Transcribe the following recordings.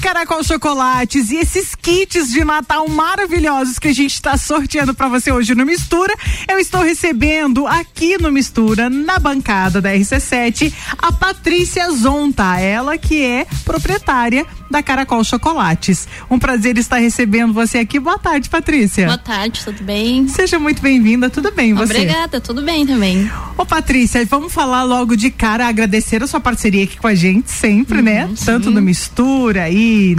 Caracol Chocolates e esses kits de Natal maravilhosos que a gente está sorteando para você hoje no Mistura, eu estou recebendo aqui no Mistura, na bancada da RC7, a Patrícia Zonta, ela que é proprietária da Caracol Chocolates. Um prazer estar recebendo você aqui. Boa tarde, Patrícia. Boa tarde, tudo bem? Seja muito bem-vinda, tudo bem você? Obrigada, tudo bem também. Ô Patrícia, vamos falar logo de cara, agradecer a sua parceria aqui com a gente sempre, né? uhum, né? Sim. Tanto no Mistura e,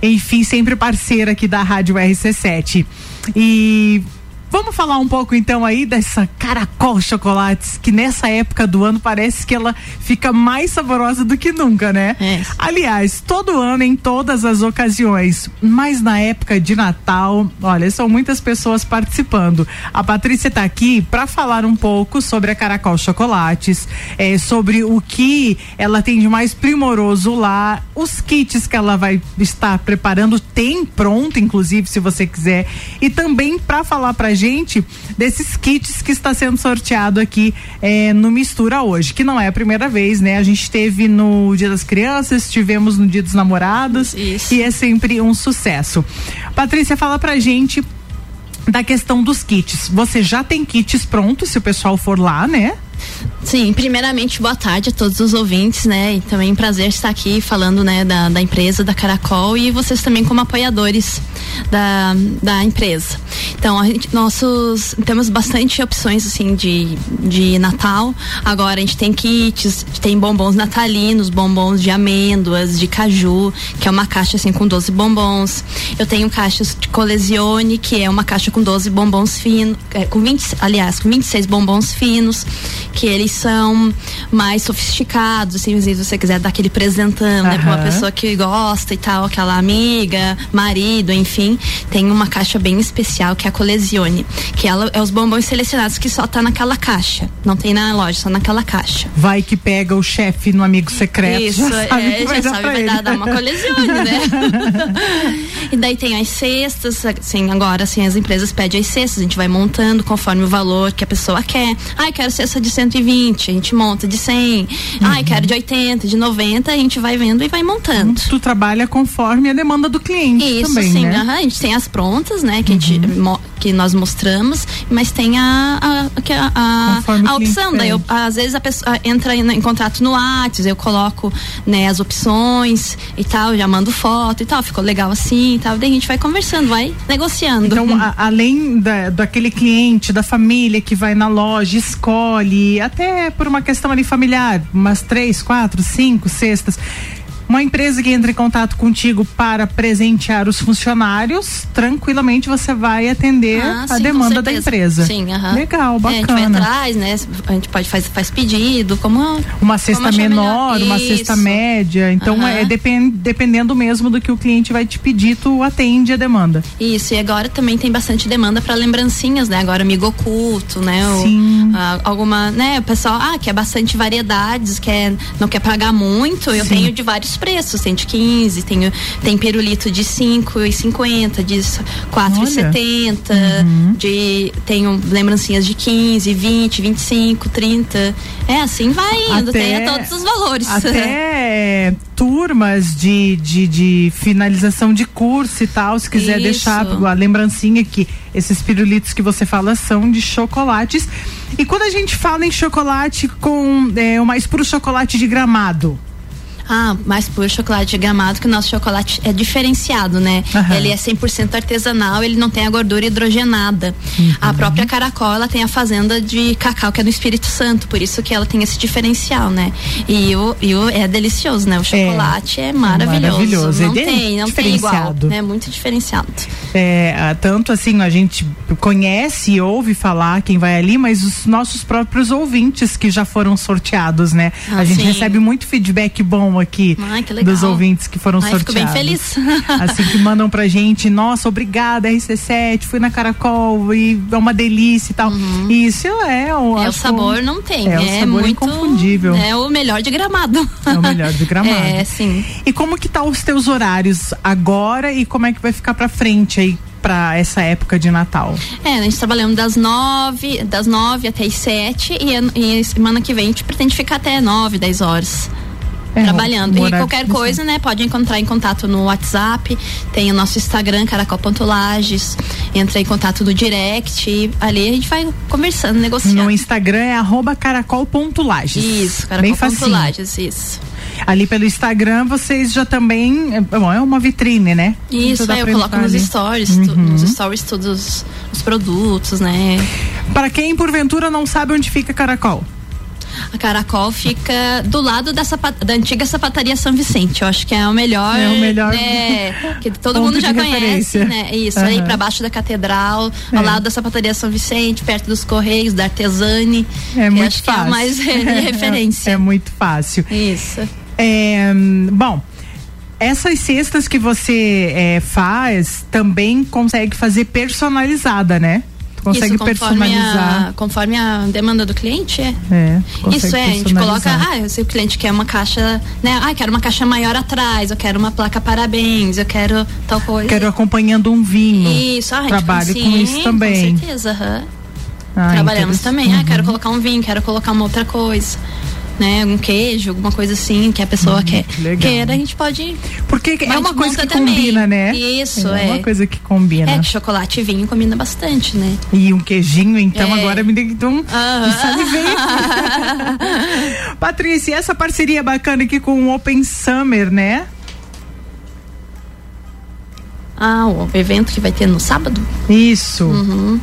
enfim, sempre parceira aqui da Rádio RC7. E Vamos falar um pouco então aí dessa Caracol Chocolates, que nessa época do ano parece que ela fica mais saborosa do que nunca, né? É. Aliás, todo ano, em todas as ocasiões, mas na época de Natal, olha, são muitas pessoas participando. A Patrícia está aqui para falar um pouco sobre a Caracol Chocolates, é, sobre o que ela tem de mais primoroso lá, os kits que ela vai estar preparando, tem pronto, inclusive, se você quiser, e também para falar pra gente desses kits que está sendo sorteado aqui é, no Mistura hoje, que não é a primeira vez, né? A gente teve no Dia das Crianças, tivemos no Dia dos Namorados Isso. e é sempre um sucesso. Patrícia, fala pra gente da questão dos kits. Você já tem kits prontos, se o pessoal for lá, né? Sim, primeiramente, boa tarde a todos os ouvintes, né? E também prazer estar aqui falando, né, da, da empresa, da Caracol e vocês também como apoiadores da, da empresa. Então, a gente, nossos, temos bastante opções, assim, de, de Natal. Agora, a gente tem kits, tem bombons natalinos, bombons de amêndoas, de caju, que é uma caixa, assim, com 12 bombons. Eu tenho caixas de Colesione, que é uma caixa com 12 bombons finos, é, com 20, aliás, com 26 bombons finos que eles são mais sofisticados, assim, se você quiser dar aquele presentão, uhum. né, pra uma pessoa que gosta e tal, aquela amiga, marido, enfim, tem uma caixa bem especial que é a Colesione, que ela é os bombons selecionados que só tá naquela caixa, não tem na loja, só naquela caixa. Vai que pega o chefe no amigo secreto. Isso, já sabe, é, já sabe, vai dar, dar, uma Colesione, né? e daí tem as cestas, assim, agora assim, as empresas pedem as cestas, a gente vai montando conforme o valor que a pessoa quer. Ai, quero cesta de 120, a gente monta de 100. Uhum. Ai, quero de 80, de 90, a gente vai vendo e vai montando. Tu trabalha conforme a demanda do cliente Isso, também, sim. né? Uhum, a gente tem as prontas, né, que, uhum. a gente, uhum. Que nós mostramos, mas tem a, a, a, a, a opção. Daí, eu, às vezes a pessoa entra em, em contato no WhatsApp, eu coloco, né, as opções e tal, já mando foto e tal, ficou legal assim e tal. Daí a gente vai conversando, vai negociando. Então, a, além da, daquele cliente, da família que vai na loja, escolhe, até por uma questão ali familiar, umas três, quatro, cinco cestas. Uma empresa que entra em contato contigo para presentear os funcionários, tranquilamente você vai atender ah, a sim, demanda da empresa. Sim, aham. Legal, bacana. É, a gente vai atrás, né? A gente pode fazer faz pedido, como uma cesta como menor, uma cesta média. Então é depend, dependendo mesmo do que o cliente vai te pedir, tu atende a demanda. Isso, e agora também tem bastante demanda para lembrancinhas, né? Agora amigo oculto, né? Sim. ah, alguma, né? O pessoal, ah, quer bastante variedades, quer não quer pagar muito, eu sim. tenho de vários preços, tem de 15, tem, tem pirulito de 5,50, de 4,70, uhum. de tenho lembrancinhas de 15, 20, 25, 30. É, assim vai indo, até, tem a todos os valores. Até turmas de, de, de finalização de curso e tal, se quiser Isso. deixar a lembrancinha que esses pirulitos que você fala são de chocolates. E quando a gente fala em chocolate com é, o mais puro chocolate de gramado, ah, mais puro chocolate de gramado, que o nosso chocolate é diferenciado, né? Uhum. Ele é 100% artesanal, ele não tem a gordura hidrogenada. Uhum. A própria Caracol, ela tem a fazenda de cacau, que é no Espírito Santo, por isso que ela tem esse diferencial, né? E o, e o é delicioso, né? O é. chocolate é, é maravilhoso. maravilhoso. Não é tem, não tem igual. É muito diferenciado. É, tanto assim, a gente conhece e ouve falar quem vai ali, mas os nossos próprios ouvintes que já foram sorteados, né? Ah, a gente sim. recebe muito feedback bom aqui Ai, dos ouvintes que foram Ai, sorteados. Fico bem feliz. assim que mandam pra gente, nossa, obrigada RC7, fui na Caracol e é uma delícia e tal. Uhum. Isso é o, é, o sabor não tem, é, é o sabor muito, inconfundível. É o melhor de Gramado. É o melhor de Gramado. é, sim. E como que tá os teus horários agora e como é que vai ficar pra frente aí? para essa época de Natal? É, a gente trabalhando das nove, das nove até as sete e, e semana que vem a gente pretende ficar até nove, dez horas. É, trabalhando. E qualquer coisa, né, pode encontrar em contato no WhatsApp, tem o nosso Instagram, caracol.lages, entra em contato no direct, ali a gente vai conversando, negociando. No Instagram é arroba caracol.lages. Isso, caracol.lages, isso. Ali pelo Instagram vocês já também. É, bom, é uma vitrine, né? Isso, é, eu coloco nos stories, uhum. tu, nos stories todos os produtos, né? Para quem porventura não sabe onde fica Caracol. A Caracol fica do lado da, da antiga sapataria São Vicente. Eu acho que é o melhor. É o melhor. Né, que todo mundo já conhece, né? Isso, uhum. aí para baixo da catedral, é. ao lado da sapataria São Vicente, perto dos Correios, da Artesani. É muito acho fácil. que é mais de referência. É, é muito fácil. Isso. É, bom, essas cestas que você é, faz também consegue fazer personalizada, né? Consegue Isso, personalizar. A, conforme a demanda do cliente, é. é Isso é, a gente coloca, ah, se o cliente quer uma caixa, né? Ah, quero uma caixa maior atrás, eu quero uma placa parabéns, eu quero tal coisa. Quero acompanhando um vinho. Isso, ah, Trabalho com isso também. Com certeza, uhum. ah, Trabalhamos também. Uhum. Ah, quero colocar um vinho, quero colocar uma outra coisa né, um queijo, alguma coisa assim que a pessoa hum, quer. Legal. Queira, a gente pode. Porque é uma coisa que também. combina, né? Isso, é. É uma coisa que combina. É, que chocolate e vinho combina bastante, né? E um queijinho, então, é. agora me deu então, uh Patrícia, essa parceria bacana aqui com o Open Summer, né? Ah, o evento que vai ter no sábado? Isso. Uhum.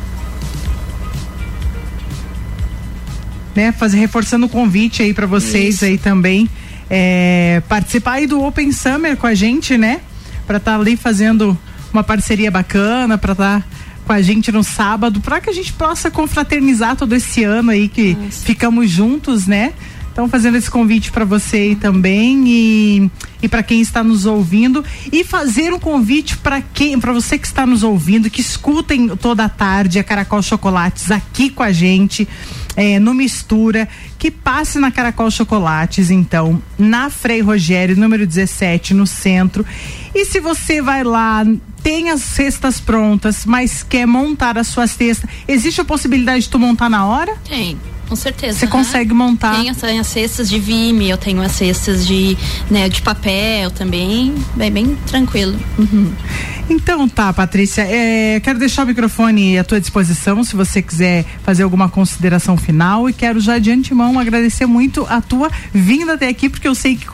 Né? Fazer reforçando o convite aí para vocês Isso. aí também é, participar aí do Open Summer com a gente, né? Para estar tá ali fazendo uma parceria bacana, para estar tá com a gente no sábado, para que a gente possa confraternizar todo esse ano aí que Nossa. ficamos juntos, né? Então, fazendo esse convite para você aí também e, e para quem está nos ouvindo e fazer um convite para quem, para você que está nos ouvindo, que escutem toda a tarde a Caracol Chocolates aqui com a gente é, no Mistura, que passe na Caracol Chocolates, então, na Frei Rogério, número 17, no centro. E se você vai lá, tem as cestas prontas, mas quer montar a sua cesta, existe a possibilidade de tu montar na hora? Tem. Com certeza. Você consegue montar? Tenho, tenho as cestas de vime, eu tenho as cestas de, né, de papel também, bem, bem tranquilo. Uhum. Então tá, Patrícia, é, quero deixar o microfone à tua disposição se você quiser fazer alguma consideração final e quero já de antemão agradecer muito a tua vinda até aqui, porque eu sei que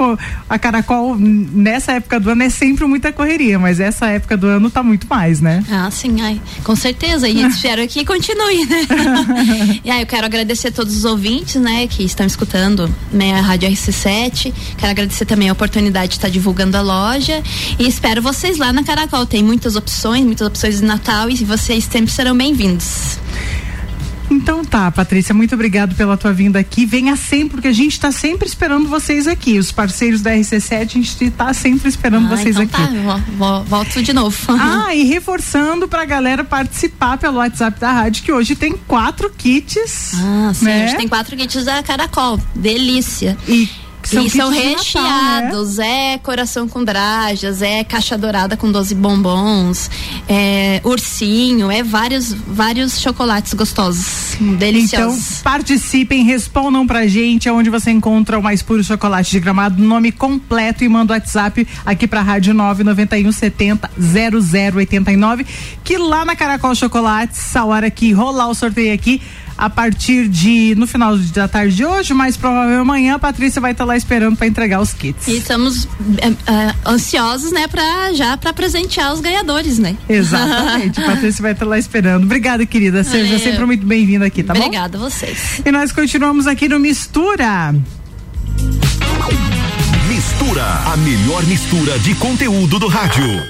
a Caracol nessa época do ano é sempre muita correria, mas essa época do ano tá muito mais, né? Ah, sim, ai, com certeza, e espero que continue, né? e aí eu quero agradecer a todos os ouvintes, né, que estão escutando né, a Rádio RC7, quero agradecer também a oportunidade de estar divulgando a loja e espero vocês lá na Caracol, tem tem muitas opções, muitas opções de Natal e vocês sempre serão bem-vindos. Então tá, Patrícia, muito obrigado pela tua vinda aqui. Venha sempre, porque a gente está sempre esperando vocês aqui. Os parceiros da RC7, a gente está sempre esperando ah, vocês então aqui. Tá, volto de novo. Ah, e reforçando para a galera participar pelo WhatsApp da rádio, que hoje tem quatro kits. Ah, sim, né? hoje tem quatro kits da Caracol. Delícia. E são e são recheados, Natal, né? é coração com drajas, é caixa dourada com 12 bombons, é ursinho, é vários vários chocolates gostosos, deliciosos. Então, participem, respondam pra gente onde você encontra o mais puro chocolate de gramado, nome completo e manda o WhatsApp aqui pra Rádio 991 70 0089, que lá na Caracol Chocolates, a hora que rolar o sorteio aqui, a partir de no final da tarde de hoje, mas provavelmente amanhã a Patrícia vai estar tá lá esperando para entregar os kits. E estamos é, é, ansiosos, né, para já para presentear os ganhadores, né? Exatamente. a Patrícia vai estar tá lá esperando. Obrigada, querida. Seja sempre muito bem-vinda aqui, tá Obrigada bom? Obrigada a vocês. E nós continuamos aqui no Mistura. Mistura, a melhor mistura de conteúdo do rádio.